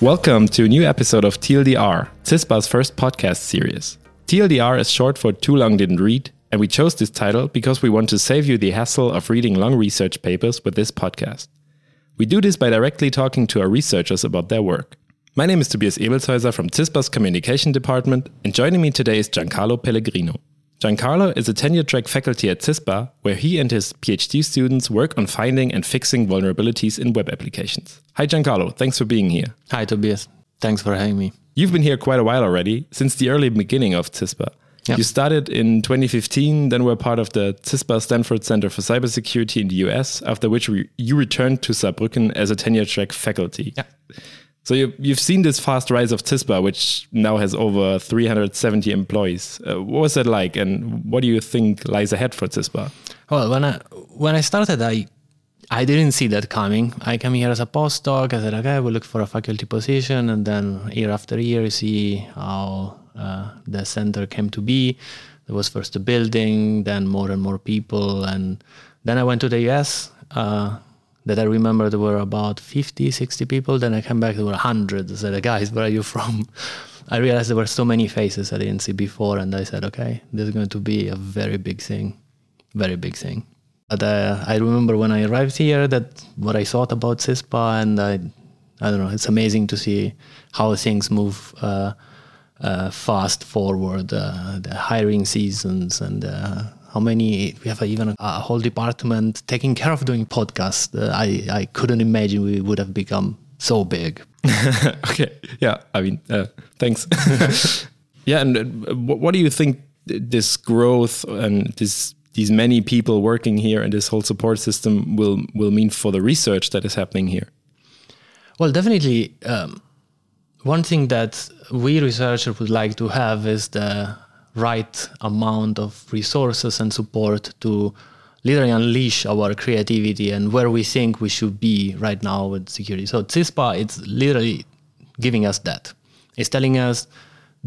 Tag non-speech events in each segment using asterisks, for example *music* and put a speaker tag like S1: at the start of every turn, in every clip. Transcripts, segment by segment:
S1: Welcome to a new episode of TLDR, CISPA's first podcast series. TLDR is short for Too Long Didn't Read, and we chose this title because we want to save you the hassle of reading long research papers with this podcast. We do this by directly talking to our researchers about their work. My name is Tobias Ebelshäuser from CISPA's Communication Department, and joining me today is Giancarlo Pellegrino. Giancarlo is a tenure track faculty at CISPA, where he and his PhD students work on finding and fixing vulnerabilities in web applications. Hi, Giancarlo. Thanks for being here.
S2: Hi, Tobias. Thanks for having me.
S1: You've been here quite a while already, since the early beginning of CISPA. Yep. You started in 2015, then were part of the CISPA Stanford Center for Cybersecurity in the US, after which you returned to Saarbrücken as a tenure track faculty.
S2: Yeah.
S1: So you, you've seen this fast rise of CISPA, which now has over 370 employees. Uh, what was that like, and what do you think lies ahead for CISPA?
S2: Well, when I when I started, I I didn't see that coming. I came here as a postdoc. I said, okay, we'll look for a faculty position, and then year after year, you see how uh, the center came to be. There was first a building, then more and more people, and then I went to the US. Uh, that I remember there were about 50, 60 people. Then I came back, there were hundreds. I said, guys, where are you from? *laughs* I realized there were so many faces I didn't see before. And I said, okay, this is going to be a very big thing, very big thing. But uh, I remember when I arrived here that what I thought about CISPA and I, I don't know, it's amazing to see how things move uh, uh, fast forward, uh, the hiring seasons and uh, how many we have even a, a, whole department taking care of doing podcasts. Uh, I I couldn't imagine we would have become so big. *laughs*
S1: okay, yeah. I mean, uh, thanks. *laughs* yeah, and uh, what do you think this growth and this these many people working here and this whole support system will will mean for the research that is happening here?
S2: Well, definitely. Um, one thing that we researchers would like to have is the right amount of resources and support to literally unleash our creativity and where we think we should be right now with security. So CISPA, it's literally giving us that. It's telling us,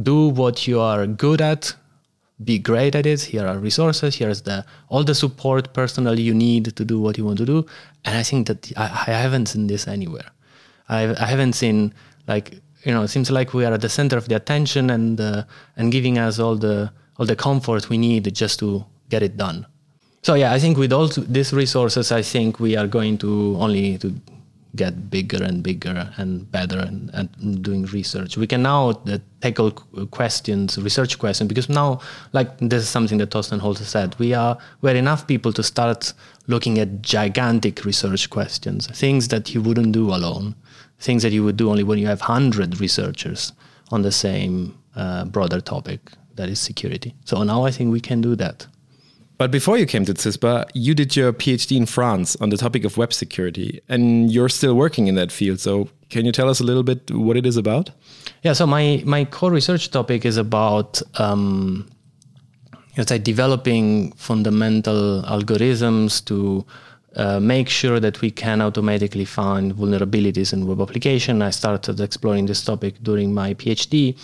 S2: do what you are good at, be great at it. Here are resources. Here's the all the support personnel you need to do what you want to do. And I think that I, I haven't seen this anywhere. I, I haven't seen like you know, it seems like we are at the center of the attention and uh, and giving us all the all the comfort we need just to get it done. So yeah, I think with all these resources, I think we are going to only to get bigger and bigger and better and, and doing research. We can now uh, tackle questions, research questions, because now, like this is something that Thorsten Holz said, we are we're enough people to start looking at gigantic research questions, things that you wouldn't do alone things that you would do only when you have 100 researchers on the same uh, broader topic that is security. So now I think we can do that.
S1: But before you came to CISPA, you did your PhD in France on the topic of web security, and you're still working in that field. So can you tell us a little bit what it is about?
S2: Yeah, so my, my core research topic is about um, let's say developing fundamental algorithms to uh, make sure that we can automatically find vulnerabilities in web application. I started exploring this topic during my PhD,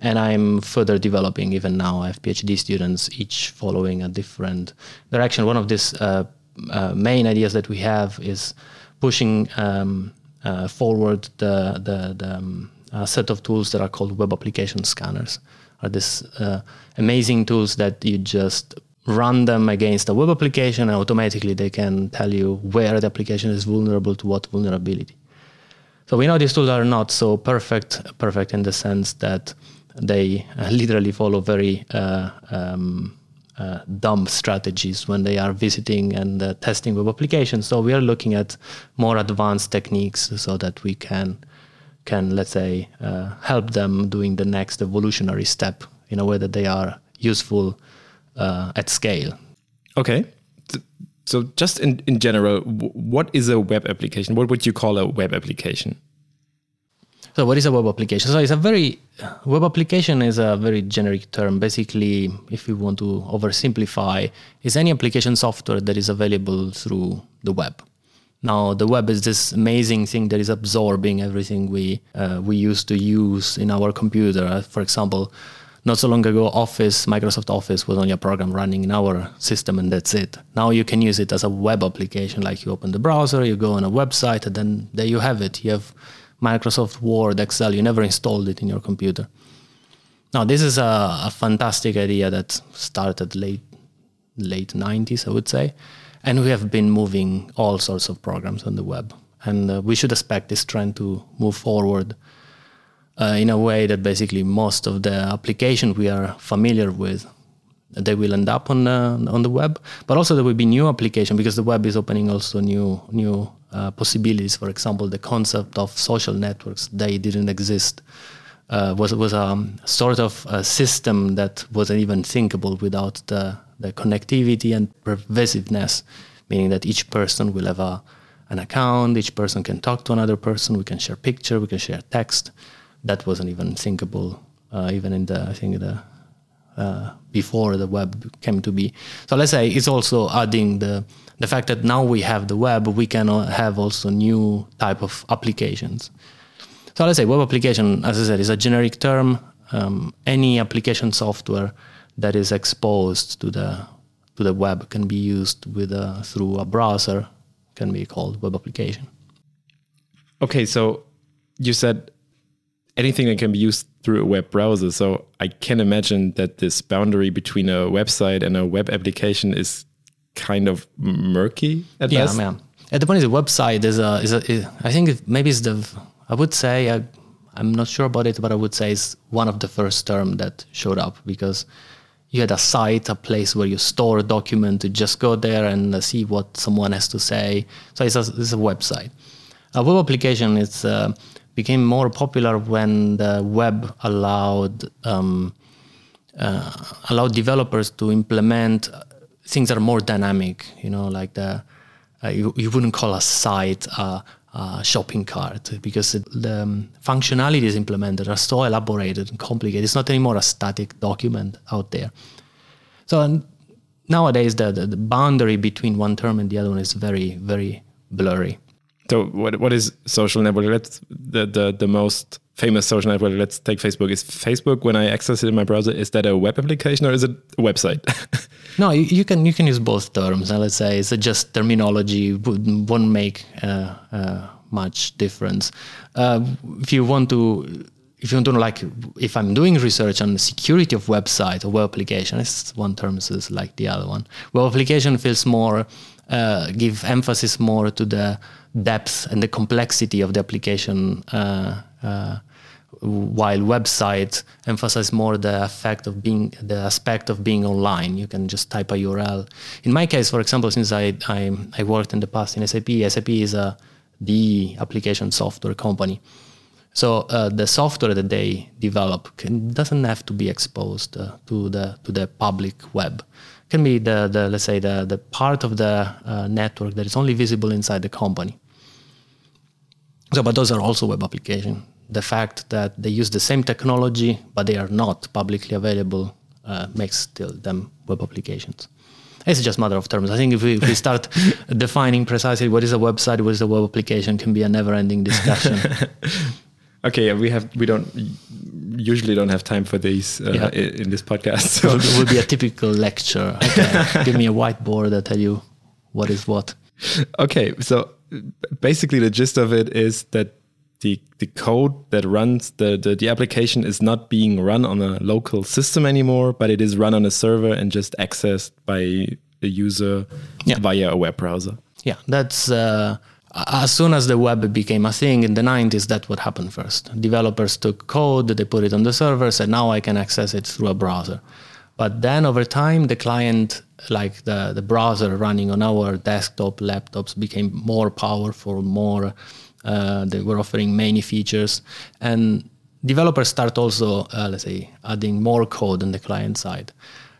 S2: and I'm further developing even now. I have PhD students, each following a different direction. One of these uh, uh, main ideas that we have is pushing um, uh, forward the, the, the um, set of tools that are called web application scanners. Are these uh, amazing tools that you just run them against a web application and automatically they can tell you where the application is vulnerable to what vulnerability. So we know these tools are not so perfect, perfect in the sense that they uh, literally follow very uh, um, uh, dumb strategies when they are visiting and uh, testing web applications. So we are looking at more advanced techniques so that we can can let's say uh, help them doing the next evolutionary step in a way that they are useful uh, at scale.
S1: Okay. So, just in, in general, what is a web application? What would you call a web application?
S2: So, what is a web application? So, it's a very web application is a very generic term. Basically, if we want to oversimplify, is any application software that is available through the web. Now, the web is this amazing thing that is absorbing everything we uh, we used to use in our computer. For example, not so long ago, Office, Microsoft Office was only a program running in our system and that's it. Now you can use it as a web application, like you open the browser, you go on a website, and then there you have it. You have Microsoft Word, Excel, you never installed it in your computer. Now, this is a, a fantastic idea that started late late 90s, I would say. And we have been moving all sorts of programs on the web. And uh, we should expect this trend to move forward uh, in a way that basically most of the applications we are familiar with they will end up on uh, on the web but also there will be new application because the web is opening also new new uh, possibilities for example the concept of social networks they didn't exist uh, was was a sort of a system that wasn't even thinkable without the the connectivity and pervasiveness meaning that each person will have a an account each person can talk to another person we can share picture we can share text that wasn't even thinkable uh, even in the I think the uh, before the web came to be. So let's say it's also adding the the fact that now we have the web, we can have also new type of applications. So let's say web application, as I said, is a generic term. Um, any application software that is exposed to the to the web can be used with a, through a browser can be called web application.
S1: Okay, so you said anything that can be used through a web browser. So I can imagine that this boundary between a website and a web application is kind of murky at
S2: yeah,
S1: best.
S2: Yeah, At the point is, the website is a is a. Is, I think it, maybe it's the. I would say I, I'm not sure about it, but I would say it's one of the first term that showed up because you had a site, a place where you store a document to just go there and see what someone has to say. So it's a, it's a website. A web application is. Uh, became more popular when the web allowed um, uh, allowed developers to implement things that are more dynamic. You know, like the uh, you, you wouldn't call a site a, a shopping cart because it, the um, functionalities implemented are so elaborated and complicated. It's not anymore a static document out there. So nowadays, the, the, the boundary between one term and the other one is very, very blurry.
S1: So what what is social network? Let's the the the most famous social network. Let's take Facebook. Is Facebook when I access it in my browser? Is that a web application or is it a website? *laughs*
S2: no, you, you, can you can use both terms. And let's say it's just terminology would, won't make uh, uh, much difference. Uh, if you want to. If you want to like, if I'm doing research on the security of website or web application, it's one term is like the other one. Web application feels more, uh, give emphasis more to the depth and the complexity of the application uh, while websites emphasize more the effect of being the aspect of being online. You can just type a url in my case for example since i i, I worked in the past in SAP SAP is a the application software company. So uh, the software that they develop can, doesn't have to be exposed uh, to the to the public web. Can be the, the let's say the, the part of the uh, network that is only visible inside the company. So, but those are also web applications. The fact that they use the same technology, but they are not publicly available, uh, makes still them web applications. It's just a matter of terms. I think if we, if we start *laughs* defining precisely what is a website, what is a web application, can be a never-ending discussion. *laughs*
S1: okay, we have we don't usually don't have time for these uh, yeah. in this podcast.
S2: So it would be a typical *laughs* lecture. Okay, give me a whiteboard. I tell you what is what.
S1: Okay, so basically the gist of it is that the the code that runs the, the, the application is not being run on a local system anymore, but it is run on a server and just accessed by a user yeah. via a web browser.
S2: Yeah, that's uh, as soon as the web became a thing in the 90s. That's what happened first. Developers took code, they put it on the server, and now I can access it through a browser. But then over time, the client like the, the browser running on our desktop laptops became more powerful, more uh, they were offering many features, and developers start also uh, let's say adding more code on the client side.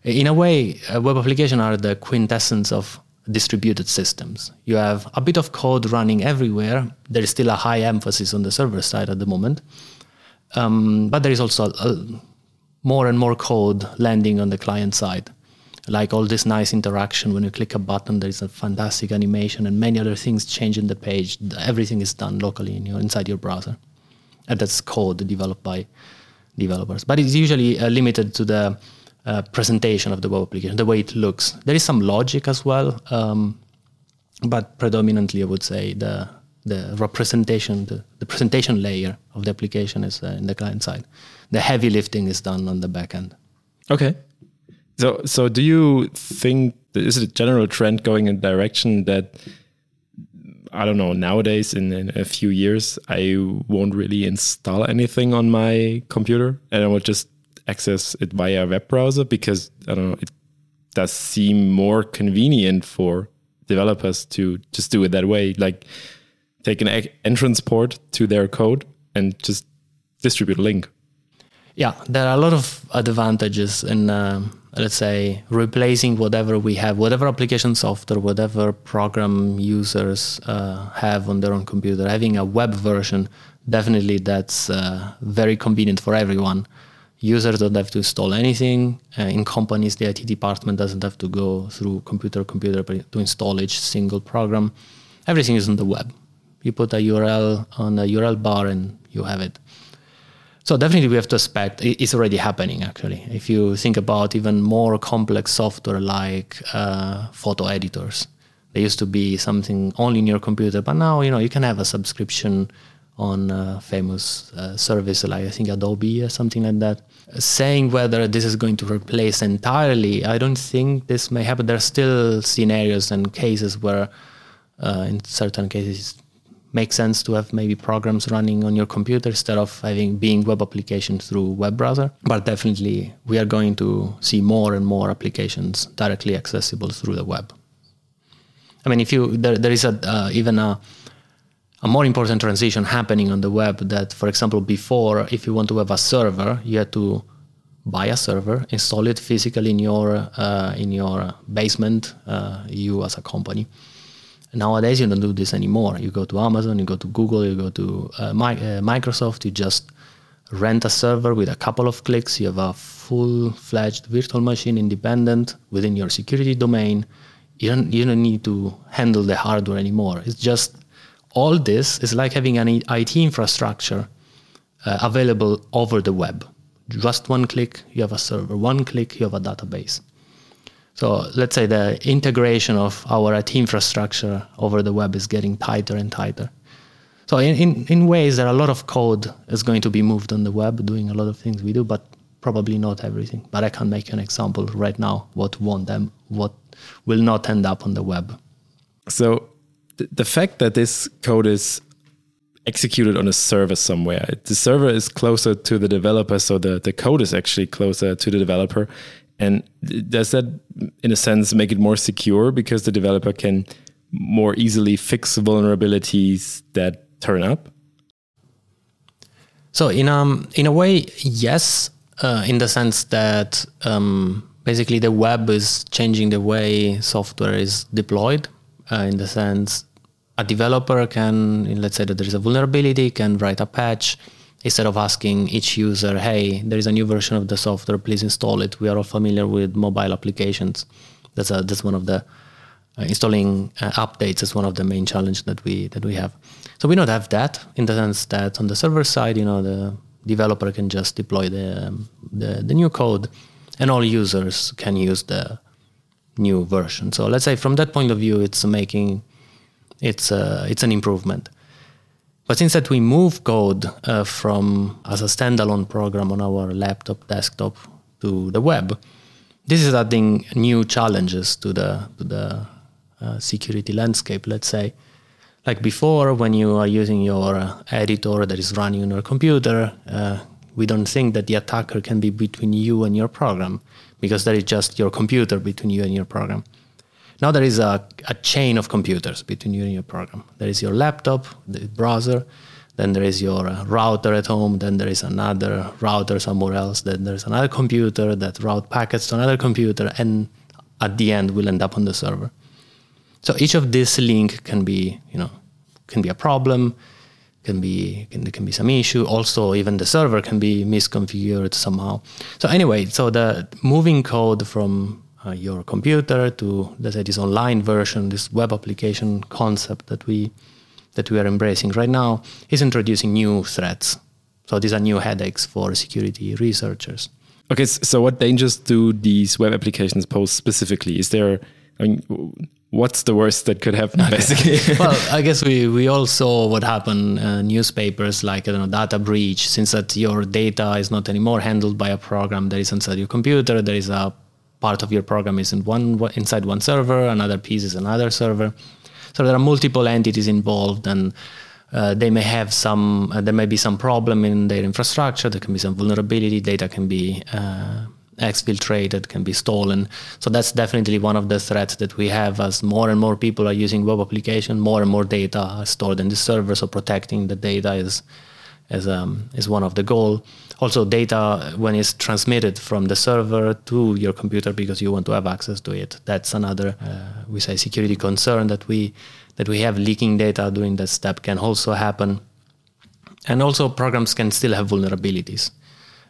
S2: In a way, uh, web applications are the quintessence of distributed systems. You have a bit of code running everywhere. There is still a high emphasis on the server side at the moment, um, but there is also a, more and more code landing on the client side like all this nice interaction when you click a button there is a fantastic animation and many other things change in the page everything is done locally in your inside your browser and that's code developed by developers. But it's usually uh, limited to the uh, presentation of the web application, the way it looks. There is some logic as well, um, but predominantly, I would say the the representation, the, the presentation layer of the application is uh, in the client side. The heavy lifting is done on the back end.
S1: Okay. So, so do you think is it a general trend going in direction that I don't know nowadays in, in, a few years I won't really install anything on my computer and I will just access it via web browser because I don't know it does seem more convenient for developers to just do it that way like take an entrance port to their code and just distribute a link?
S2: Yeah there are a lot of advantages in um, let's say replacing whatever we have whatever application software whatever program users uh, have on their own computer. Having a web version definitely that's uh, very convenient for everyone. Users don't have to install anything. Uh, in companies the IT department doesn't have to go through computer computer to install each single program. Everything is on the web. You put a URL on a URL bar and you have it so definitely we have to expect it's already happening actually. If you think about even more complex software like uh, photo editors, they used to be something only in your computer, but now you know you can have a subscription on a famous uh, service like I think Adobe or something like that. Saying whether this is going to replace entirely, I don't think this may happen. There are still scenarios and cases where, uh, in certain cases, makes sense to have maybe programs running on your computer instead of having being web applications through web browser. But definitely we are going to see more and more applications directly accessible through the web. I mean if you there, there is a uh, even a a more important transition happening on the web that for example before if you want to have a server you had to buy a server install it physically in your uh, in your basement uh, you as a company Nowadays, you don't do this anymore. You go to Amazon, you go to Google, you go to uh, my, uh, Microsoft, you just rent a server with a couple of clicks. You have a full fledged virtual machine independent within your security domain. You don't, you don't need to handle the hardware anymore. It's just all this is like having an IT infrastructure uh, available over the web. Just one click, you have a server. One click, you have a database. So let's say the integration of our IT infrastructure over the web is getting tighter and tighter. So in, in, in ways, there are a lot of code is going to be moved on the web, doing a lot of things we do, but probably not everything. But I can make an example right now what won't them what will not end up on the web.
S1: So th- the fact that this code is executed on a server somewhere. The server is closer to the developer, so the, the code is actually closer to the developer. And does that, in a sense, make it more secure because the developer can more easily fix vulnerabilities that turn up?
S2: So, in um, in a way, yes, uh, in the sense that um, basically the web is changing the way software is deployed. Uh, in the sense, a developer can, let's say that there is a vulnerability, can write a patch instead of asking each user, hey, there is a new version of the software, please install it. We are all familiar with mobile applications. That's a, that's one of the uh, installing uh, updates is one of the main challenges that we that we have. So we don't have that in the sense that on the server side, you know, the developer can just deploy the um, the, the new code, and all users can use the new version. So let's say from that point of view, it's making it's uh, it's an improvement. But instead, we move code uh, from as a standalone program on our laptop, desktop to the web. This is adding new challenges to the to the uh, security landscape. Let's say, like before, when you are using your uh, editor that is running on your computer, uh, we don't think that the attacker can be between you and your program because that is just your computer between you and your program. Now there is a, a chain of computers between you and your program. There is your laptop, the browser, then there is your uh, router at home, then there is another router somewhere else, then there's another computer that route packets to another computer, and at the end will end up on the server. So each of these link can be, you know, can be a problem, can be can, there can be some issue. Also, even the server can be misconfigured somehow. So anyway, so the moving code from uh, your computer to let's say this online version, this web application concept that we that we are embracing right now is introducing new threats. So these are new headaches for security researchers.
S1: Okay, so what dangers do these web applications pose specifically? Is there, I mean, what's the worst that could happen, basically? *laughs*
S2: well, *laughs* I guess we, we all saw what happened uh, newspapers like I don't know, data breach, since that your data is not anymore handled by a program that is inside your computer, there is a part of your program is in one inside one server, another piece is another server. So there are multiple entities involved and uh, they may have some, uh, there may be some problem in their infrastructure. There can be some vulnerability. Data can be uh, exfiltrated, can be stolen. So that's definitely one of the threats that we have as more and more people are using web application. More and more data are stored in the server. So protecting the data is is um, is one of the goal. Also, data when it's transmitted from the server to your computer because you want to have access to it. That's another uh, we say security concern that we that we have leaking data during that step can also happen. And also, programs can still have vulnerabilities.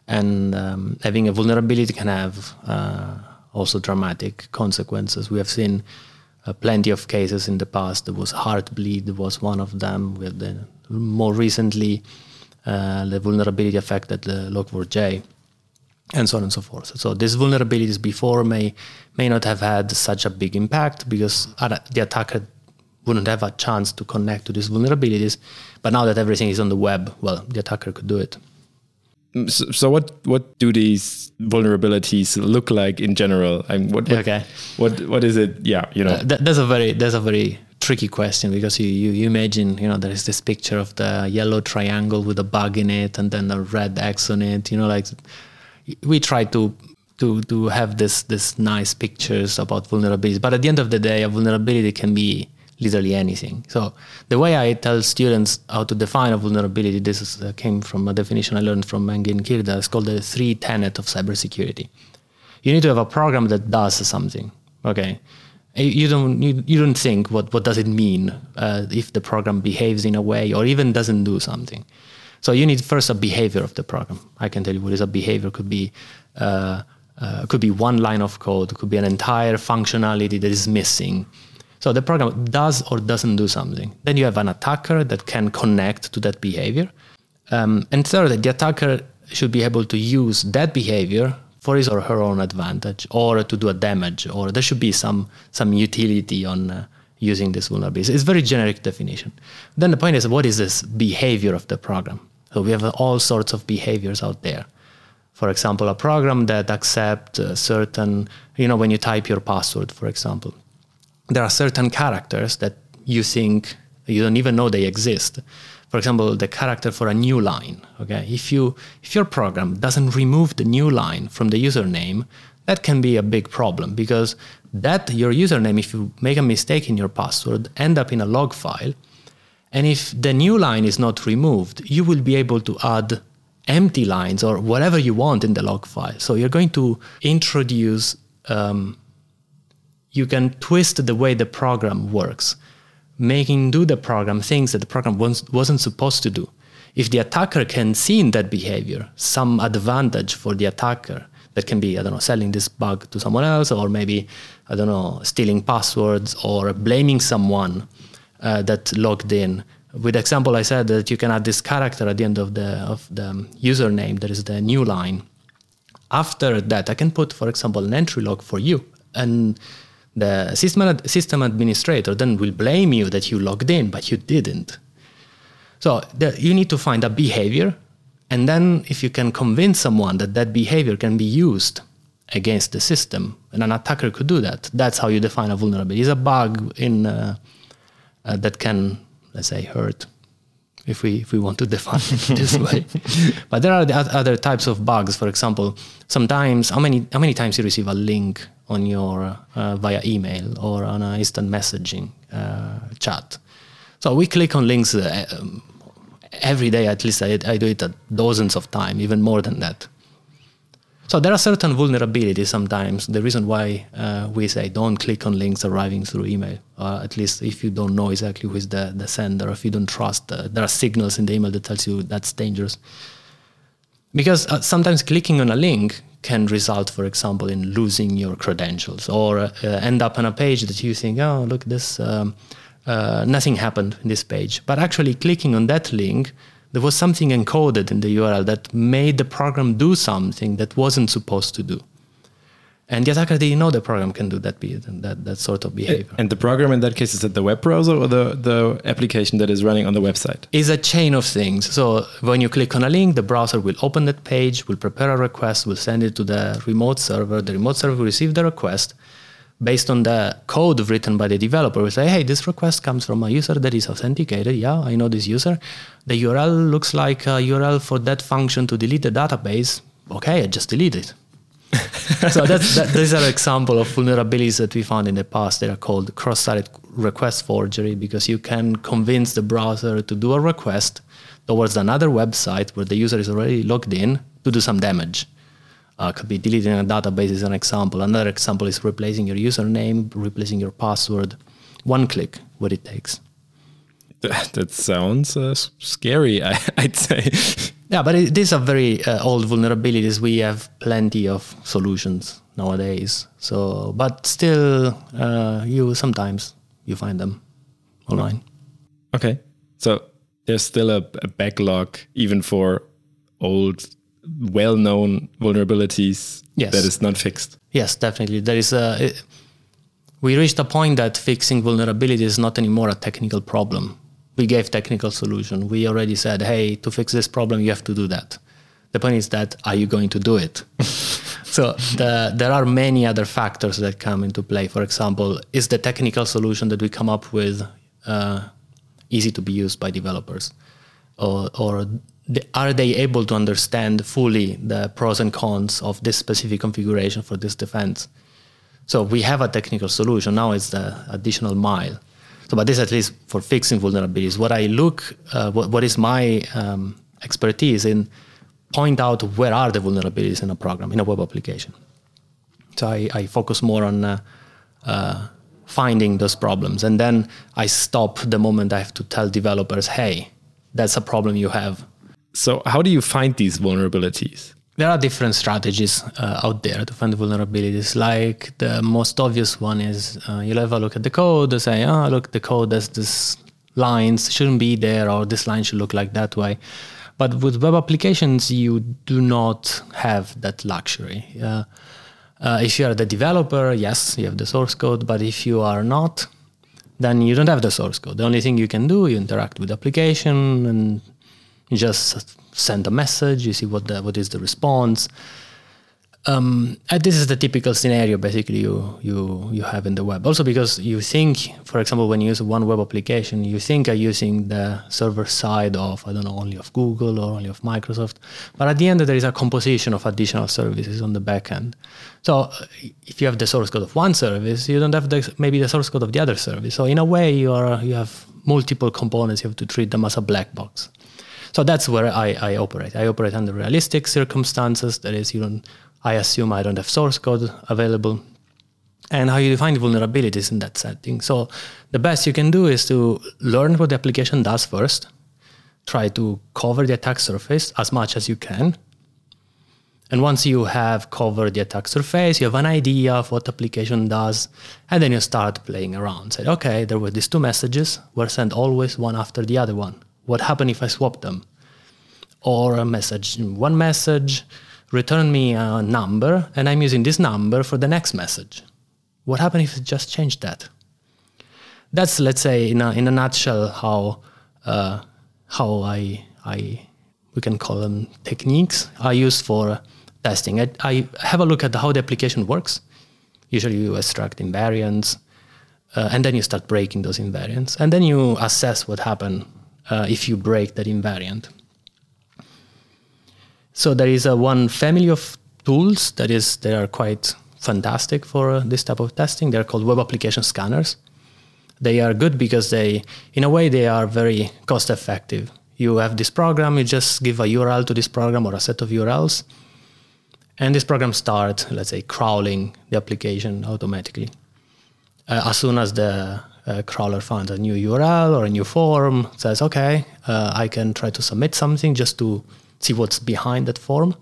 S2: And um, having a vulnerability can have uh, also dramatic consequences. We have seen uh, plenty of cases in the past. There was Heartbleed was one of them. With the, more recently, the vulnerability affected the Log4j, and so on and so forth. So these vulnerabilities before may may not have had such a big impact because the attacker wouldn't have a chance to connect to these vulnerabilities. But now that everything is on the web, well, the attacker could do it.
S1: Mm, so, so what what do these vulnerabilities look like in general? I mean, what, what,
S2: okay.
S1: what what is it? Yeah, you know. Uh,
S2: that, that's a very that's a very tricky question because you, you, you imagine you know there is this picture of the yellow triangle with a bug in it and then the red X on it. You know, like we try to to to have this this nice pictures about vulnerabilities, but at the end of the day, a vulnerability can be literally anything. So the way I tell students how to define a vulnerability, this is, uh, came from a definition I learned from Engin Kirda. It's called the three tenet of cybersecurity. You need to have a program that does something. Okay, you don't you, you don't think what what does it mean uh, if the program behaves in a way or even doesn't do something. So you need first a behavior of the program. I can tell you what is a behavior. Could be uh, uh, could be one line of code. Could be an entire functionality that is missing so the program does or doesn't do something. Then you have an attacker that can connect to that behavior. Um, and third, the attacker should be able to use that behavior for his or her own advantage or to do a damage, or there should be some, some utility on uh, using this vulnerability. It's very generic definition. Then the point is, what is this behavior of the program? So we have all sorts of behaviors out there. For example, a program that accepts certain, you know, when you type your password, for example, there are certain characters that you think you don't even know they exist. For example, the character for a new line. Okay, if you if your program doesn't remove the new line from the username, that can be a big problem because that your username, if you make a mistake in your password, end up in a log file. And if the new line is not removed, you will be able to add empty lines or whatever you want in the log file. So you're going to introduce um, you can twist the way the program works, making do the program things that the program wasn't supposed to do. If the attacker can see in that behavior some advantage for the attacker, that can be, I don't know, selling this bug to someone else, or maybe, I don't know, stealing passwords or blaming someone uh, that logged in. With example, I said that you can add this character at the end of the of the username. That is the new line. After that, I can put, for example, an entry log for you, and the system, system administrator then will blame you that you logged in, but you didn't. So the, you need to find a behavior, and then if you can convince someone that that behavior can be used against the system, and an attacker could do that, that's how you define a vulnerability. It's a bug in uh, uh, that can, let's say, hurt if we if we want to *laughs* define it this way. *laughs* but there are the other types of bugs. For example, sometimes how many how many times you receive a link on your uh, via email or on an instant messaging uh, chat. So we click on links uh, every day. At least I, I do it dozens of times, even more than that. So there are certain vulnerabilities sometimes. The reason why uh, we say don't click on links arriving through email, uh, at least if you don't know exactly who is the, the sender, if you don't trust, uh, there are signals in the email that tells you that's dangerous. Because sometimes clicking on a link can result, for example, in losing your credentials or uh, end up on a page that you think, oh, look, this um, uh, nothing happened in this page. But actually, clicking on that link There was something encoded in the URL that made the program do something that wasn't supposed to do. And the attacker didn't know the program can do that, that, that sort of behavior.
S1: And the program in that case is it the web browser or the, the application that is running on the website?
S2: Is a chain of things. So when you click on a link, the browser will open that page, will prepare a request, will send it to the remote server. The remote server will receive the request based on the code written by the developer. We say, hey, this request comes from a user that is authenticated. Yeah, I know this user. The URL looks like a URL for that function to delete the database. Okay, I just delete it so that's that, these are example of vulnerabilities that we found in the past that are called cross-site request forgery because you can convince the browser to do a request towards another website where the user is already logged in to do some damage. Uh, could be deleting a database is an example. Another example is replacing your username, replacing your password. One click, what it takes.
S1: That, that sounds uh, scary, *laughs* I, would say.
S2: Yeah, but it, these are very uh, old vulnerabilities. We have plenty of solutions nowadays. So, but still, uh, you sometimes you find them online.
S1: Okay, so there's still a, a backlog even for old, well-known vulnerabilities yes. that is not fixed.
S2: Yes, definitely. There is a. It, we reached a point that fixing vulnerability is not anymore a technical problem we gave technical solution. We already said, hey, to fix this problem, you have to do that. The point is that are you going to do it? *laughs* so the, there are many other factors that come into play. For example, is the technical solution that we come up with uh, easy to be used by developers, or, or are they able to understand fully the pros and cons of this specific configuration for this defense? So we have a technical solution. Now it's the additional mile so, but this at least for fixing vulnerabilities. What I look, uh, what, what is my um, expertise in point out where are the vulnerabilities in a program, in a web application. So I, I focus more on uh, uh, finding those problems. And then I stop the moment I have to tell developers, hey, that's a problem you have.
S1: So, how do you find these vulnerabilities?
S2: There are different strategies uh, out there to find vulnerabilities. Like the most obvious one is uh, you'll have a look at the code and say, oh, look, the code has this lines shouldn't be there, or this line should look like that way. But with web applications, you do not have that luxury. Uh, uh, if you are the developer, yes, you have the source code. But if you are not, then you don't have the source code. The only thing you can do, you interact with the application and just send a message, you see what the, what is the response. Um, this is the typical scenario basically you, you you have in the web. Also because you think, for example, when you use one web application, you think are using the server side of I don't know only of Google or only of Microsoft, but at the end there is a composition of additional services on the back end. So if you have the source code of one service, you don't have the, maybe the source code of the other service. So in a way, you are you have multiple components. You have to treat them as a black box. So that's where I, I operate. I operate under realistic circumstances. That is, you don't. I assume I don't have source code available. And how you define vulnerabilities in that setting. So the best you can do is to learn what the application does first. Try to cover the attack surface as much as you can. And once you have covered the attack surface, you have an idea of what the application does, and then you start playing around. Say, okay, there were these two messages, were sent always one after the other one. What happened if I swap them? Or a message, one message, return me a number, and I'm using this number for the next message. What happened if I just change that? That's, let's say, in a, in a nutshell, how uh, how I I we can call them techniques I use for testing. I, I have a look at how the application works. Usually, you extract invariants, uh, and then you start breaking those invariants, and then you assess what happened uh, if you break that invariant. So there is a one family of tools that is they are quite fantastic for uh, this type of testing. They're called web application scanners. They are good because they, in a way, they are very cost effective. You have this program, you just give a URL to this program or a set of URLs, and this program starts, let's say, crawling the application automatically. Uh, as soon as the uh, crawler finds a new URL or a new form, says, okay, uh, I can try to submit something just to see what's behind that form.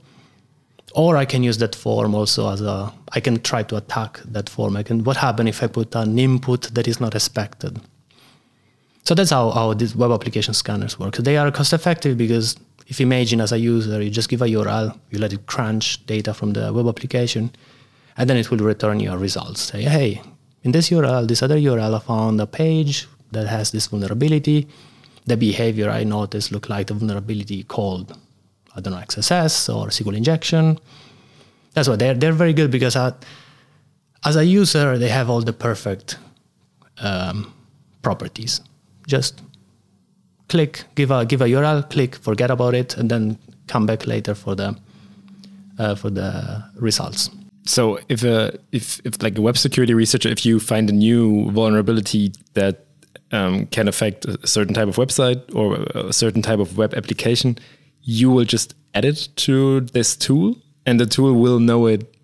S2: Or I can use that form also as a, I can try to attack that form. I can, what happens if I put an input that is not expected? So that's how, how these web application scanners work. They are cost effective because if you imagine as a user, you just give a URL, you let it crunch data from the web application, and then it will return your results. Say, hey, in this URL, this other URL, I found a page that has this vulnerability. The behavior I noticed looked like the vulnerability called, I don't know, XSS or SQL injection. That's why they're, they're very good because I, as a user, they have all the perfect um, properties. Just click, give a give a URL, click, forget about it, and then come back later for the uh, for the results.
S1: So if a if if like a web security researcher, if you find a new vulnerability that um, can affect a certain type of website or a certain type of web application, you will just add it to this tool, and the tool will know it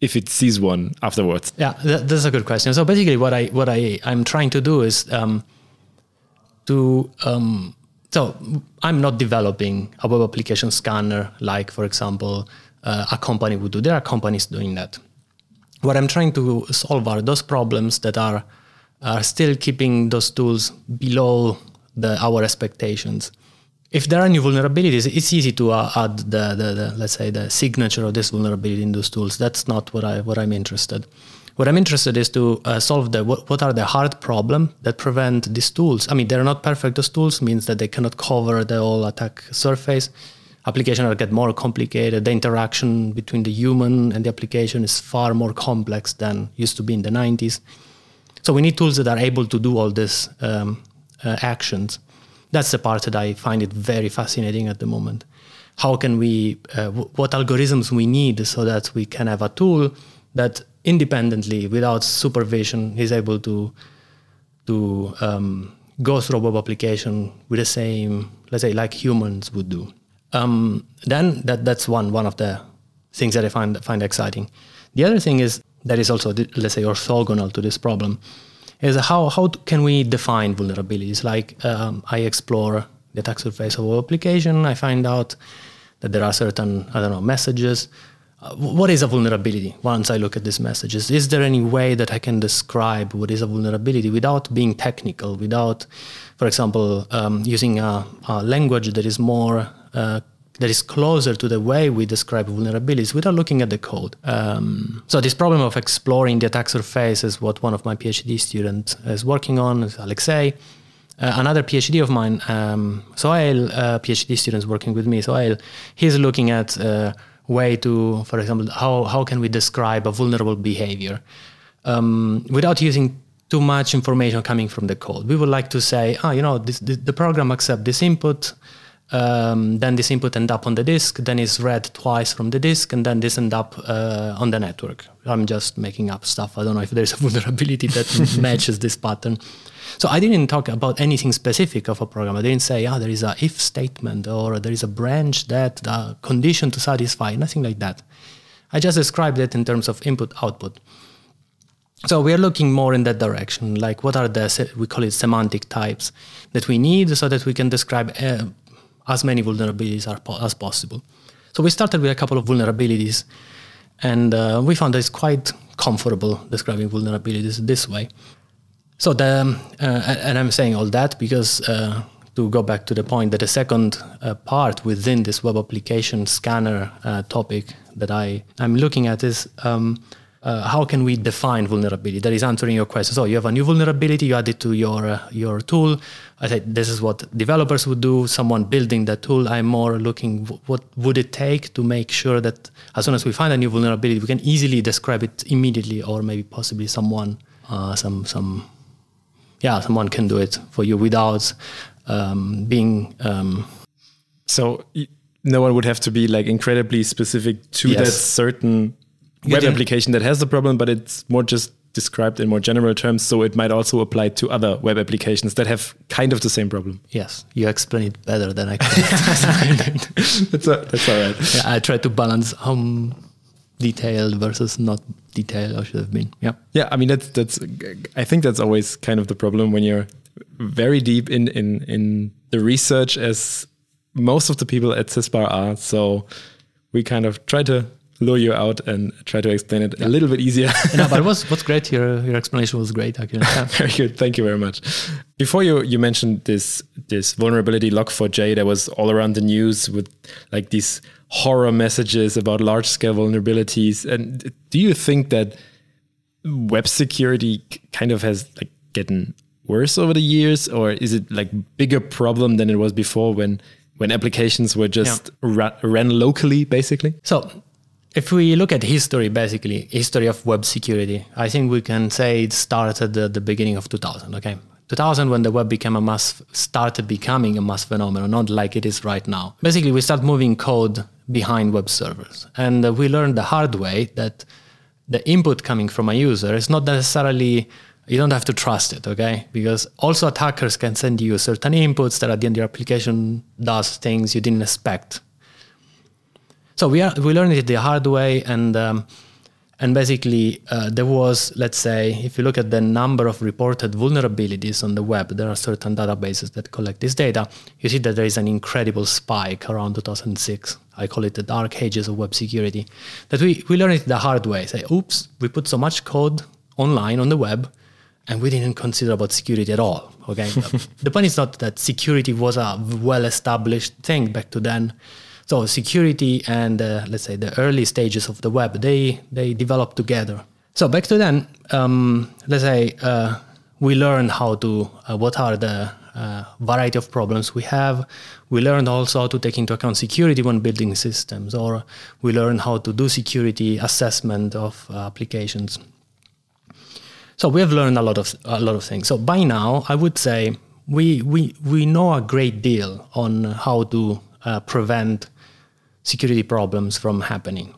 S1: if it sees one afterwards.
S2: Yeah, that, that's a good question. So basically, what I what I I'm trying to do is um, to um, so I'm not developing a web application scanner like, for example, uh, a company would do. There are companies doing that. What I'm trying to solve are those problems that are are still keeping those tools below the, our expectations. If there are new vulnerabilities, it's easy to uh, add the, the, the, let's say the signature of this vulnerability in those tools. That's not what I what I'm interested. What I'm interested is to uh, solve the what, what are the hard problem that prevent these tools. I mean, they're not perfect. Those tools means that they cannot cover the whole attack surface. Applications are get more complicated. The interaction between the human and the application is far more complex than used to be in the 90s. So we need tools that are able to do all these um, uh, actions. That's the part that I find it very fascinating at the moment. How can we, uh, w- what algorithms we need so that we can have a tool that independently, without supervision, is able to to um, go through a web application with the same, let's say, like humans would do. Um, then that that's one one of the things that I find find exciting. The other thing is that is also let's say orthogonal to this problem is how how can we define vulnerabilities? Like um, I explore the attack surface of an application, I find out that there are certain I don't know messages uh, what is a vulnerability once I look at these messages? Is there any way that I can describe what is a vulnerability without being technical, without, for example, um, using a, a, language that is more uh, that is closer to the way we describe vulnerabilities without looking at the code. Um, so this problem of exploring the attack surface is what one of my PhD students is working on, is Alexei. Uh, another PhD of mine, um, Sohail, uh, PhD students working with me, Sohail, he's looking at uh, way to, for example, how, how can we describe a vulnerable behavior um, without using too much information coming from the code. We would like to say, ah, you know, this, this, the program accepts this input, um, then this input end up on the disk, then it's read twice from the disk, and then this end up uh, on the network. I'm just making up stuff. I don't know if there's a *laughs* vulnerability that *laughs* matches this pattern. So I didn't talk about anything specific of a program. I didn't say, ah, there is a if statement or there is a branch that the condition to satisfy, nothing like that. I just described it in terms of input output. So we are looking more in that direction, like what are the we call it semantic types that we need so that we can describe uh, as many vulnerabilities as possible. So we started with a couple of vulnerabilities, and uh, we found that it's quite comfortable describing vulnerabilities this way. So the um, uh, and I'm saying all that because uh, to go back to the point that the second uh, part within this web application scanner uh, topic that I I'm looking at is. Um, uh, how can we define vulnerability? That is answering your question. So you have a new vulnerability, you add it to your uh, your tool. I said this is what developers would do. Someone building that tool, I'm more looking what would it take to make sure that as soon as we find a new vulnerability, we can easily describe it immediately, or maybe possibly someone, uh, some some yeah, someone can do it for you without um, being. Um,
S1: so no one would have to be like incredibly specific to yes. that certain web application that has the problem, but it's more just described in more general terms. So it might also apply to other web applications that have kind of the same problem.
S2: Yes, you explain it better than I
S1: can. *laughs* that's, a, that's all right. *laughs*
S2: Yeah, I try to balance um, detailed versus not detailed I should have been. Yeah.
S1: Yeah. I mean, that's, that's, I think that's always kind of the problem when you're very deep in, in, in the research as most of the people at CISPA are. So we kind of try to lure you out and try to explain it a little bit easier. *laughs*
S2: no, but what's *laughs* what's great. Your your explanation was great. I can *laughs*
S1: very good. Thank you very much. Before you you mentioned this this vulnerability log4j that was all around the news with like these horror messages about large scale vulnerabilities. And do you think that web security kind of has like gotten worse over the years, or is it like bigger problem than it was before when when applications were just yeah. ran locally, basically?
S2: So if we look at history, basically history of web security, I think we can say it started at the beginning of 2000. Okay, 2000 when the web became a mass started becoming a mass phenomenon, not like it is right now. Basically, we start moving code behind web servers, and uh, we learned the hard way that the input coming from a user is not necessarily you don't have to trust it, okay? Because also attackers can send you certain inputs that at the end your application does things you didn't expect. So we are we learned it the hard way, and um, and basically uh, there was let's say if you look at the number of reported vulnerabilities on the web, there are certain databases that collect this data. You see that there is an incredible spike around 2006. I call it the dark ages of web security. That we we learned it the hard way. Say, oops, we put so much code online on the web and we didn't consider about security at all. Okay, *laughs* the point is not that security was a well-established thing back to then. So security and uh, let's say the early stages of the web they they developed together. So back to then, um, let's say uh, we learned how to uh, what are the uh, variety of problems we have. We learned also how to take into account security when building systems, or we learned how to do security assessment of uh, applications. So we have learned a lot of a lot of things. So by now, I would say we we we know a great deal on how to uh, prevent security problems from happening.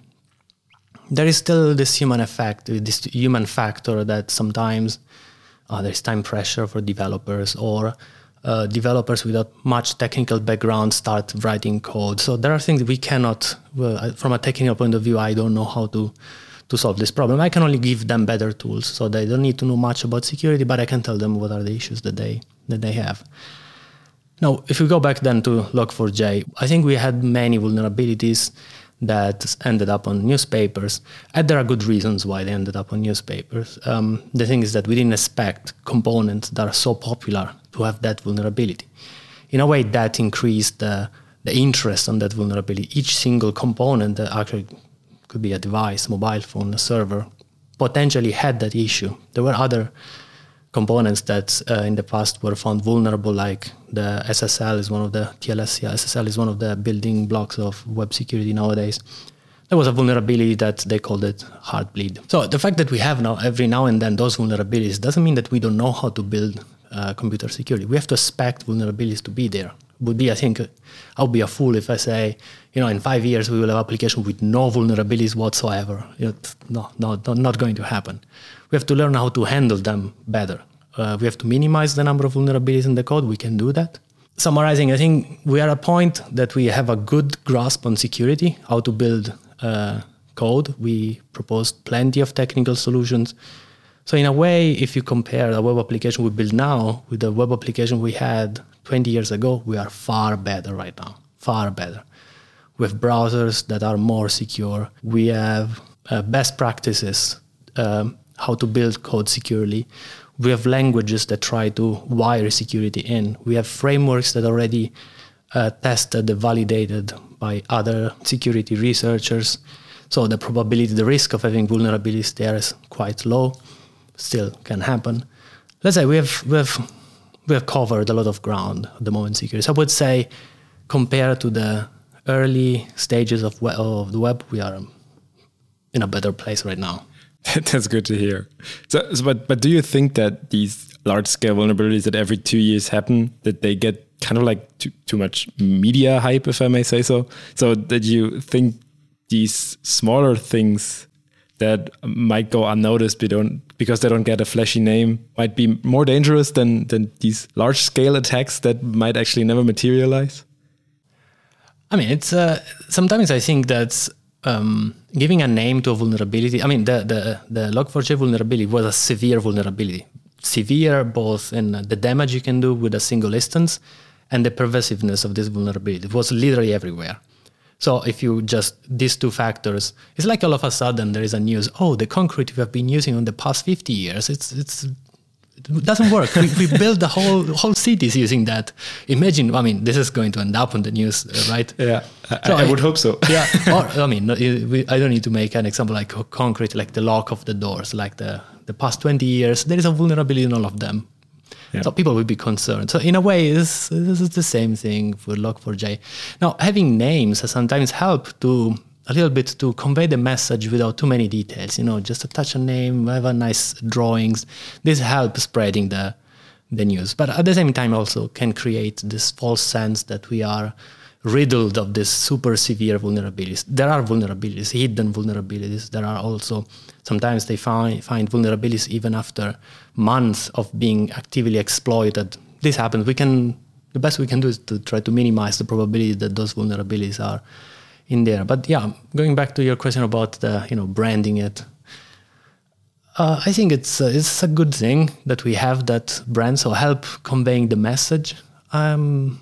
S2: There is still this human effect, this human factor that sometimes uh, there's time pressure for developers or uh, developers without much technical background start writing code. So there are things we cannot, well, from a technical point of view, I don't know how to to solve this problem. I can only give them better tools, so they don't need to know much about security, but I can tell them what are the issues that they that they have. Now, if we go back then to Log4j, I think we had many vulnerabilities that ended up on newspapers, and there are good reasons why they ended up on newspapers. Um, the thing is that we didn't expect components that are so popular to have that vulnerability. In a way, that increased the, the interest on that vulnerability. Each single component that actually could be a device, mobile phone, a server, potentially had that issue. There were other components that uh, in the past were found vulnerable, like the SSL is one of the TLS. Yeah, SSL is one of the building blocks of web security nowadays. There was a vulnerability that they called it Heartbleed. So the fact that we have now every now and then those vulnerabilities doesn't mean that we don't know how to build uh, computer security. We have to expect vulnerabilities to be there would be, I think, I would be a fool if I say, you know, in five years we will have application with no vulnerabilities whatsoever. Know, no, no, not going to happen. We have to learn how to handle them better. Uh, we have to minimize the number of vulnerabilities in the code. We can do that. Summarizing, I think we are at a point that we have a good grasp on security, how to build uh, code. We proposed plenty of technical solutions. So in a way, if you compare the web application we build now with the web application we had 20 years ago, we are far better right now, far better. We have browsers that are more secure. We have uh, best practices, um, how to build code securely. We have languages that try to wire security in. We have frameworks that already uh, tested and validated by other security researchers. So the probability, the risk of having vulnerabilities there is quite low. Still can happen. Let's say we have we have we have covered a lot of ground at the moment security. I would say, compared to the early stages of, web, of the web, we are in a better place right now. *laughs*
S1: That's good to hear. So, so, but but do you think that these large scale vulnerabilities that every two years happen that they get kind of like too, too much media hype, if I may say so? So that you think these smaller things that might go unnoticed because they don't get a flashy name might be more dangerous than, than these large scale attacks that might actually never materialize?
S2: I mean, it's uh, sometimes I think that um, giving a name to a vulnerability. I mean, the the the Log4j vulnerability was a severe vulnerability, severe both in the damage you can do with a single instance and the pervasiveness of this vulnerability. It was literally everywhere. So if you just these two factors, it's like all of a sudden there is a news. Oh, the concrete we have been using in the past 50 years, it's it's it doesn't work. we, we built the whole whole cities using that. Imagine, I mean, this is going to end up on the news, uh, right?
S1: Yeah, I, so I, I would hope so. *laughs*
S2: yeah, *laughs* or I mean, I don't need to make an example like concrete, like the lock of the doors, like the the past 20 years. There is a vulnerability in all of them. Yeah. So people would be concerned. So in a way, this, is the same thing for Log4j. Now, having names sometimes help to a little bit to convey the message without too many details. You know, just attach a name, have a nice drawings. This helps spreading the the news, but at the same time also can create this false sense that we are riddled of this super severe vulnerabilities. There are vulnerabilities, hidden vulnerabilities. There are also sometimes they find find vulnerabilities even after months of being actively exploited. This happens. We can the best we can do is to try to minimize the probability that those vulnerabilities are in there. But yeah, going back to your question about the you know branding it. Uh, I think it's uh, it's a good thing that we have that brand, so help conveying the message. Um,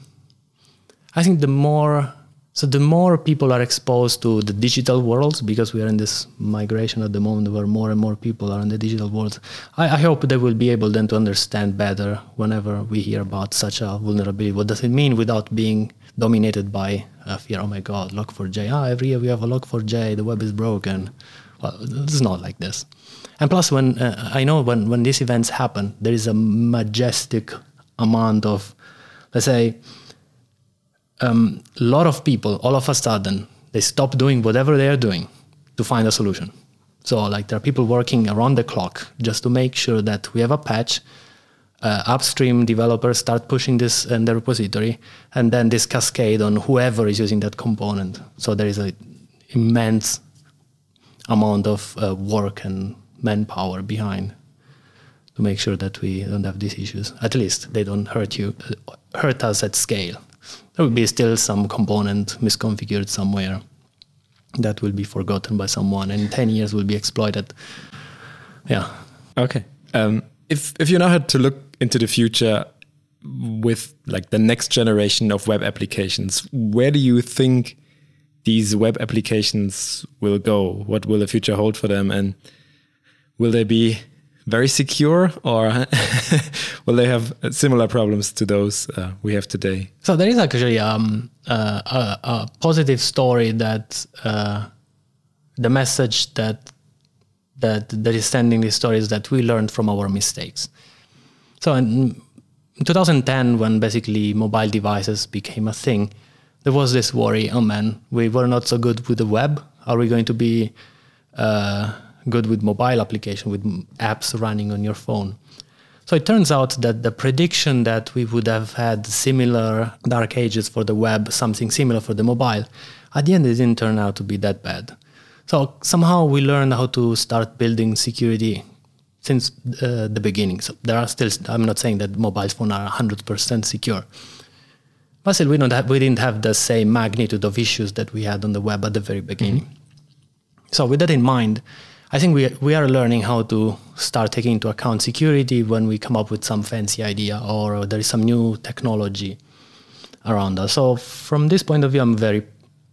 S2: I think the more so the more people are exposed to the digital worlds, because we are in this migration at the moment where more and more people are in the digital world, I, I, hope they will be able then to understand better whenever we hear about such a vulnerability. What does it mean without being dominated by uh, fear? Oh my God, log4j. Ah, every year we have a log4j. The web is broken. Well, it's not like this. And plus, when uh, I know when when these events happen, there is a majestic amount of, let's say a um, lot of people all of a sudden they stop doing whatever they are doing to find a solution. So like there are people working around the clock just to make sure that we have a patch. Uh, upstream developers start pushing this in the repository, and then this cascade on whoever is using that component. So there is an immense amount of uh, work and manpower behind to make sure that we don't have these issues. At least they don't hurt you, uh, hurt us at scale there will be still some component misconfigured somewhere that will be forgotten by someone and in 10 years will be exploited. Yeah.
S1: Okay. Um, if if you now had to look into the future with like the next generation of web applications where do you think these web applications will go? What will the future hold for them and will they be very secure, or *laughs* will they have similar problems to those uh, we have today?
S2: So there is actually um, uh, a, a, positive story that uh, the message that that that is sending this story is that we learned from our mistakes. So in, in 2010, when basically mobile devices became a thing, there was this worry: oh man, we were not so good with the web. Are we going to be uh, good with mobile application, with apps running on your phone. So it turns out that the prediction that we would have had similar dark ages for the web, something similar for the mobile, at the end it didn't turn out to be that bad. So somehow we learned how to start building security since uh, the beginning. So there are still, I'm not saying that mobile phones are 100% secure. But still, we, don't have, we didn't have the same magnitude of issues that we had on the web at the very beginning. Mm-hmm. So with that in mind, I think we we are learning how to start taking into account security when we come up with some fancy idea or there is some new technology around us. So from this point of view, I'm very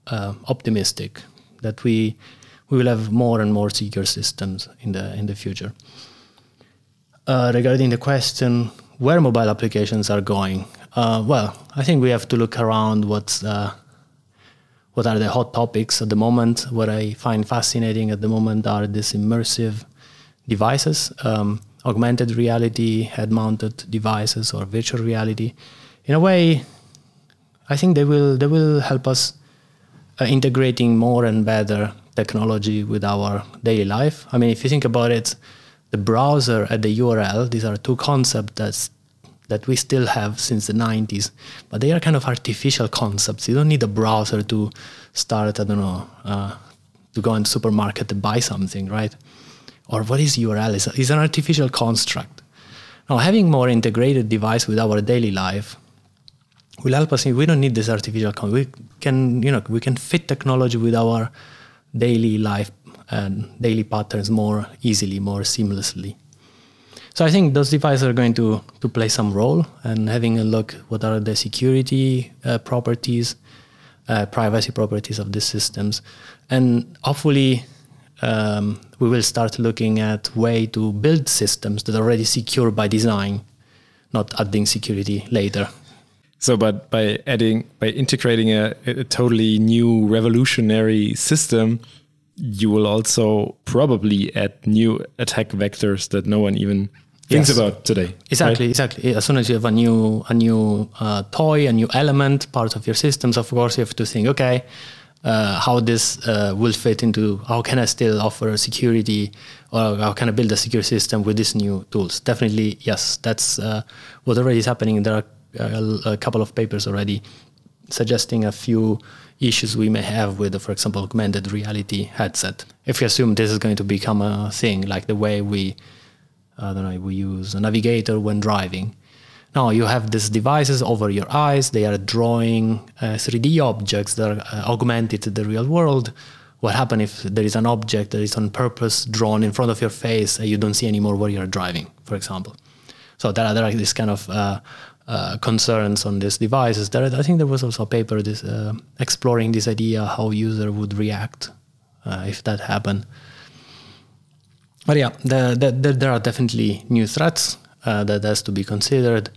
S2: uh, optimistic that we we will have more and more secure systems in the in the future. Uh, regarding the question where mobile applications are going, uh, well, I think we have to look around what's what are the hot topics at the moment. What I find fascinating at the moment are these immersive devices, um, augmented reality, head mounted devices, or virtual reality. In a way, I think they will they will help us uh, integrating more and better technology with our daily life. I mean, if you think about it, the browser and the URL, these are two concepts that that we still have since the 90s, but they are kind of artificial concepts. You don't need a browser to start, I don't know, uh, to go in the supermarket to buy something, right? Or what is URL? It's, it's an artificial construct. Now, having more integrated device with our daily life will help us. We don't need this artificial. Con- we can, you know, we can fit technology with our daily life and daily patterns more easily, more seamlessly. So I think those devices are going to, to play some role and having a look what are the security uh, properties uh, privacy properties of these systems, and hopefully um, we will start looking at way to build systems that are already secure by design, not adding security later.
S1: So, but by adding, by integrating a, a totally new revolutionary system, you will also probably add new attack vectors that no one even thinks yes. about today.
S2: Exactly, right? exactly. As soon as you have a new a new uh, toy, a new element, part of your systems, of course, you have to think, okay, uh, how this uh, will fit into how can I still offer security or how can I build a secure system with these new tools? Definitely, yes, that's uh, what already is happening. There are a, a, couple of papers already suggesting a few issues we may have with, for example, augmented reality headset. If we assume this is going to become a thing, like the way we, I don't know, we use a navigator when driving now you have these devices over your eyes. They are drawing uh, 3D objects that are uh, augmented to the real world. What happens if there is an object that is on purpose drawn in front of your face and you don't see anymore where you're driving, for example? So there are, there are these kind of uh, uh, concerns on these devices. There, I think there was also a paper this, uh, exploring this idea how user would react uh, if that happened. But yeah, the, the, the, there are definitely new threats uh, that has to be considered.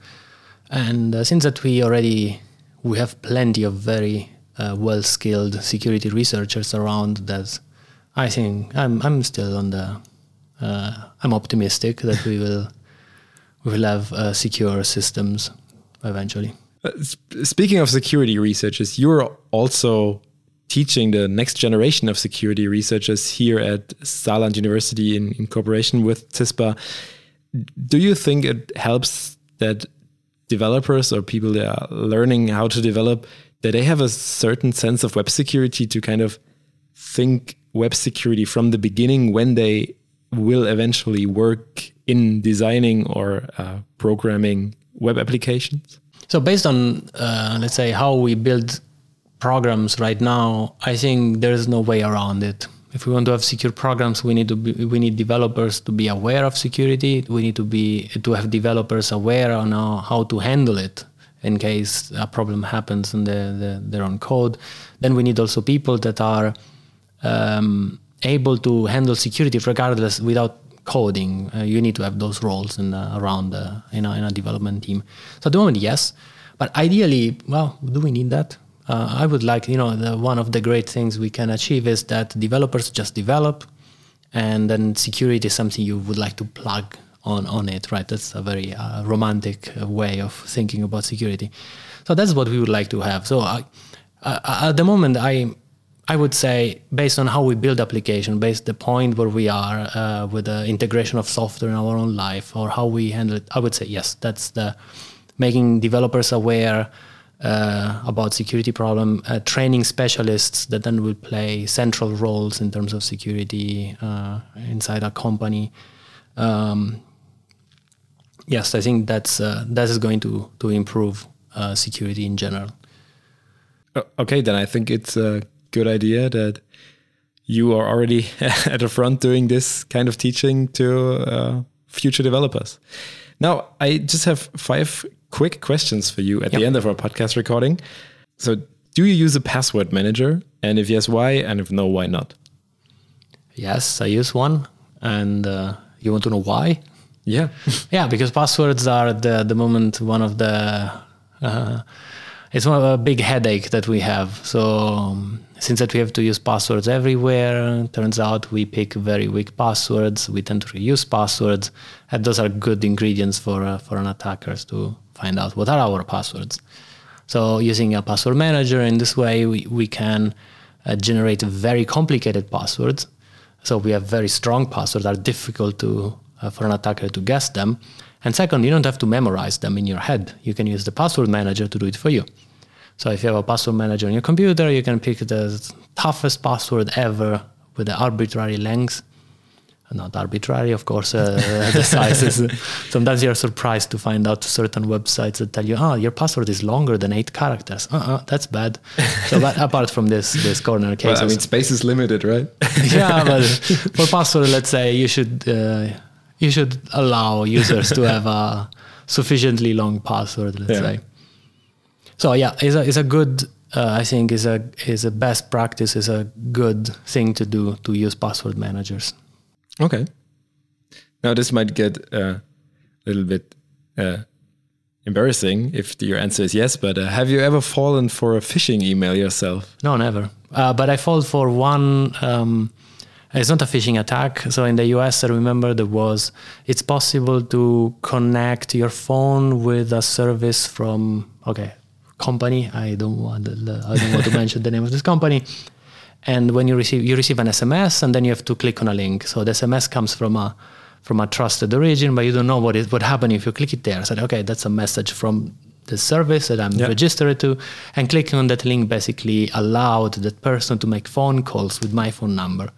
S2: And uh, since that we already we have plenty of very uh, well-skilled security researchers around, that I think I'm I'm still on the I'm optimistic that we will we will have uh, secure systems eventually.
S1: Uh, speaking of security researchers, you're also teaching the next generation of security researchers here at Saarland University in, in cooperation with CISPA do you think it helps that developers or people that are learning how to develop that they have a certain sense of web security to kind of think web security from the beginning when they will eventually work in designing or uh, programming web applications?
S2: So, based on, uh, let's say, how we build programs right now, I think there's no way around it if we want to have secure programs, we need to be, we need developers to be aware of security. We need to be to have developers aware on how, how to handle it in case a problem happens in the, the, their own code. Then we need also people that are um, able to handle security regardless without coding. Uh, you need to have those roles in uh, around uh, in, a, in a development team. So at the moment, yes, but ideally, well, do we need that? uh, I would like, you know, the, one of the great things we can achieve is that developers just develop, and then security is something you would like to plug on on it, right? That's a very uh, romantic uh, way of thinking about security. So that's what we would like to have. So at the moment, I I would say based on how we build application, based the point where we are uh, with the integration of software in our own life, or how we handle it, I would say yes, that's the making developers aware uh, about security problem, uh, training specialists that then will play central roles in terms of security uh, inside a company. Um, yes, I think that's uh, that is going to to improve uh, security in general.
S1: Okay, then I think it's good idea that you are already *laughs* at the front doing this kind of teaching to uh, future developers. Now, I just have five quick questions for you at yep. the end of our podcast recording. So, do you use a password manager? And if yes, why? And if no, why not?
S2: Yes, I use one. And uh, you want to know why?
S1: Yeah. *laughs*
S2: yeah, because passwords are the the moment one of the uh, it's one of a big headache that we have. So um, since that we have to use passwords everywhere, turns out we pick very weak passwords. We tend to reuse passwords, and those are good ingredients for uh, for an attackers to find out what are our passwords. So using a password manager in this way, we, we can uh, generate very complicated passwords. So we have very strong passwords that are difficult to uh, for an attacker to guess them. And second, you don't have to memorize them in your head. You can use the password manager to do it for you. So if you have a password manager on your computer, you can pick the toughest password ever with the arbitrary length not arbitrary, of course, uh, *laughs* the sizes. Sometimes you're surprised to find out certain websites that tell you, oh, your password is longer than eight characters. Uh-uh, that's bad. So, but apart from this, this corner case,
S1: well, I mean, space is limited, right? *laughs*
S2: yeah, *laughs* but for password, let's say you should uh, you should allow users to have a sufficiently long password. Let's yeah. say. So yeah, it's a it's a good uh, I think is a is a best practice, is a good thing to do to use password managers.
S1: Okay. Now this might get uh, a little bit uh, embarrassing if your answer is yes, but uh, have you ever fallen for a phishing email yourself?
S2: No, never. Uh, but I fall for one. Um, it's not a phishing attack. So in the US, I remember there was. It's possible to connect your phone with a service from okay company. I don't want. The, I don't want to mention the name of this company. And when you receive you receive an SMS, and then you have to click on a link. So the SMS comes from a from a trusted origin, but you don't know what is what happened if you click it there. I said, okay, that's a message from the service that I'm
S1: Yeah.
S2: registered to, and clicking on that link basically allowed that person to make phone calls with my phone number.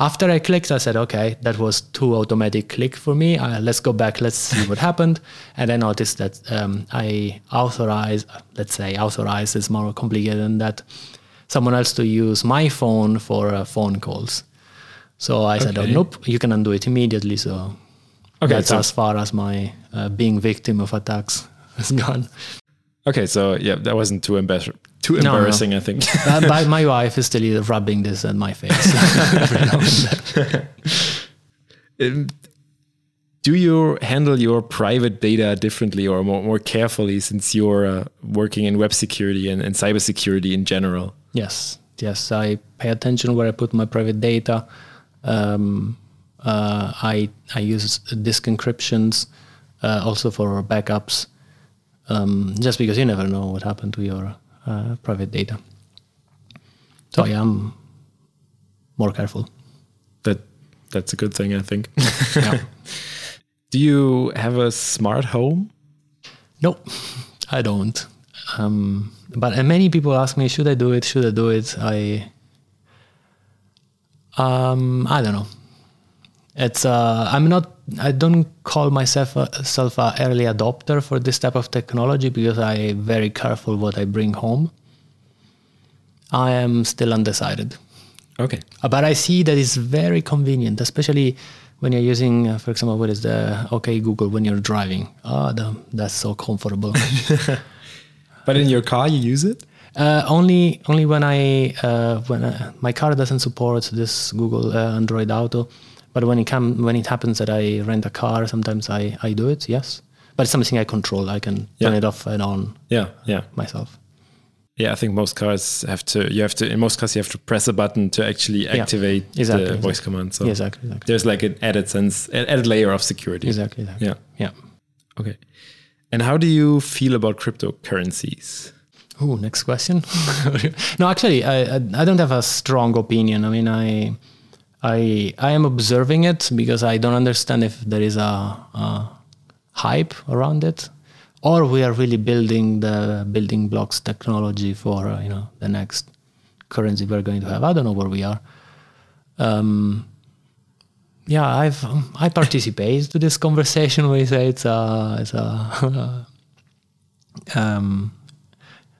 S2: After I clicked, I said, okay, that was too automatic click for me. Uh, let's go back. Let's see what happened. And I noticed that um, I authorize, let's say, authorize is more complicated than that, someone else to use my phone for uh, phone calls. So I said, oh,
S1: Okay.
S2: nope, you can undo it immediately. So
S1: Okay,
S2: that's
S1: so-
S2: as far as my uh, being victim of attacks *laughs* has gone.
S1: Okay, so yeah, that wasn't too embarrassing. Too
S2: no.
S1: embarrassing, I think.
S2: My, *laughs* my wife is still rubbing this at my face. every now and then.
S1: Um, do you handle your private data differently or more, more carefully since you're uh, working in web security and, and cybersecurity in general?
S2: Yes, yes. I pay attention where I put my private data. Um, uh, I I use disk encryptions uh, also for backups, um, just because you never know what happened to your private data. So I'm more careful.
S1: That that's a good thing, I think. *laughs*
S2: Yeah.
S1: do you have a smart home?
S2: No, I don't. Um, but uh, many people ask me, should I do it? Should I do it? I, um, I don't know. It's uh, I'm not. I don't call myself a, self a early adopter for this type of technology because I very careful what I bring home. I am still undecided.
S1: Okay.
S2: But I see that it's very convenient, especially when you're using, uh, for example, what is the OK Google when you're driving. Oh, the, that's so comfortable. *laughs*
S1: But in your car, you use it?
S2: uh, only, only when I uh, when uh, my car doesn't support this Google uh, Android Auto, but when it come when it happens that I rent a car, sometimes I I do it. Yes, but it's something I control. I can turn it off and on
S1: Yeah, yeah.
S2: myself.
S1: Yeah, I think most cars have to. You have to. In most cars, you have to press a button to actually activate
S2: exactly,
S1: the voice
S2: exactly.
S1: command. So
S2: exactly, exactly,
S1: there's like an added sense, an added layer of security.
S2: exactly, exactly.
S1: Yeah.
S2: yeah.
S1: Okay. And how do you feel about cryptocurrencies?
S2: Oh, next question. *laughs* no, actually, I, I I don't have a strong opinion. I mean, I I I am observing it because I don't understand if there is a, a hype around it, or we are really building the building blocks technology for uh, you know the next currency we're going to have. I don't know where we are. Um, yeah, I've I participate to this conversation. We say it's a it's a *laughs* um,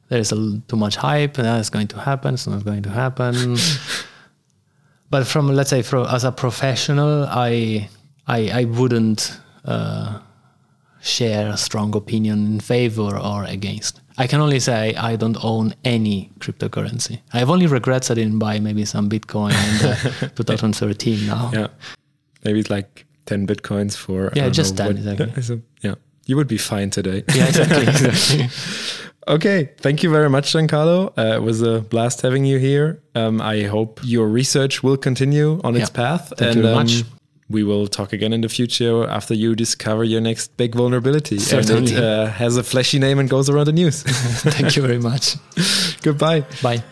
S2: there's a, l- too much hype and that's going to happen it's not going to happen *laughs* but from let's say from, as a professional i i, I wouldn't uh, share a strong opinion in favor or against i can only say i don't own any cryptocurrency i have only regrets i didn't buy maybe some bitcoin in uh, *laughs* 2013 now
S1: Yeah, maybe it's like ten bitcoins for
S2: Yeah, just
S1: know
S2: 10, exactly. *laughs*
S1: yeah, you would be fine today.
S2: yeah exactly, *laughs* exactly.
S1: Okay, thank you very much, Giancarlo. Uh, it was a blast having you here. Um, I hope your research will continue on its
S2: Yeah,
S1: path.
S2: thank you very much.
S1: We will talk again in the future after you discover your next big vulnerability. And it uh, has a flashy name and goes around the news. *laughs*
S2: thank you very much *laughs*
S1: Goodbye.
S2: bye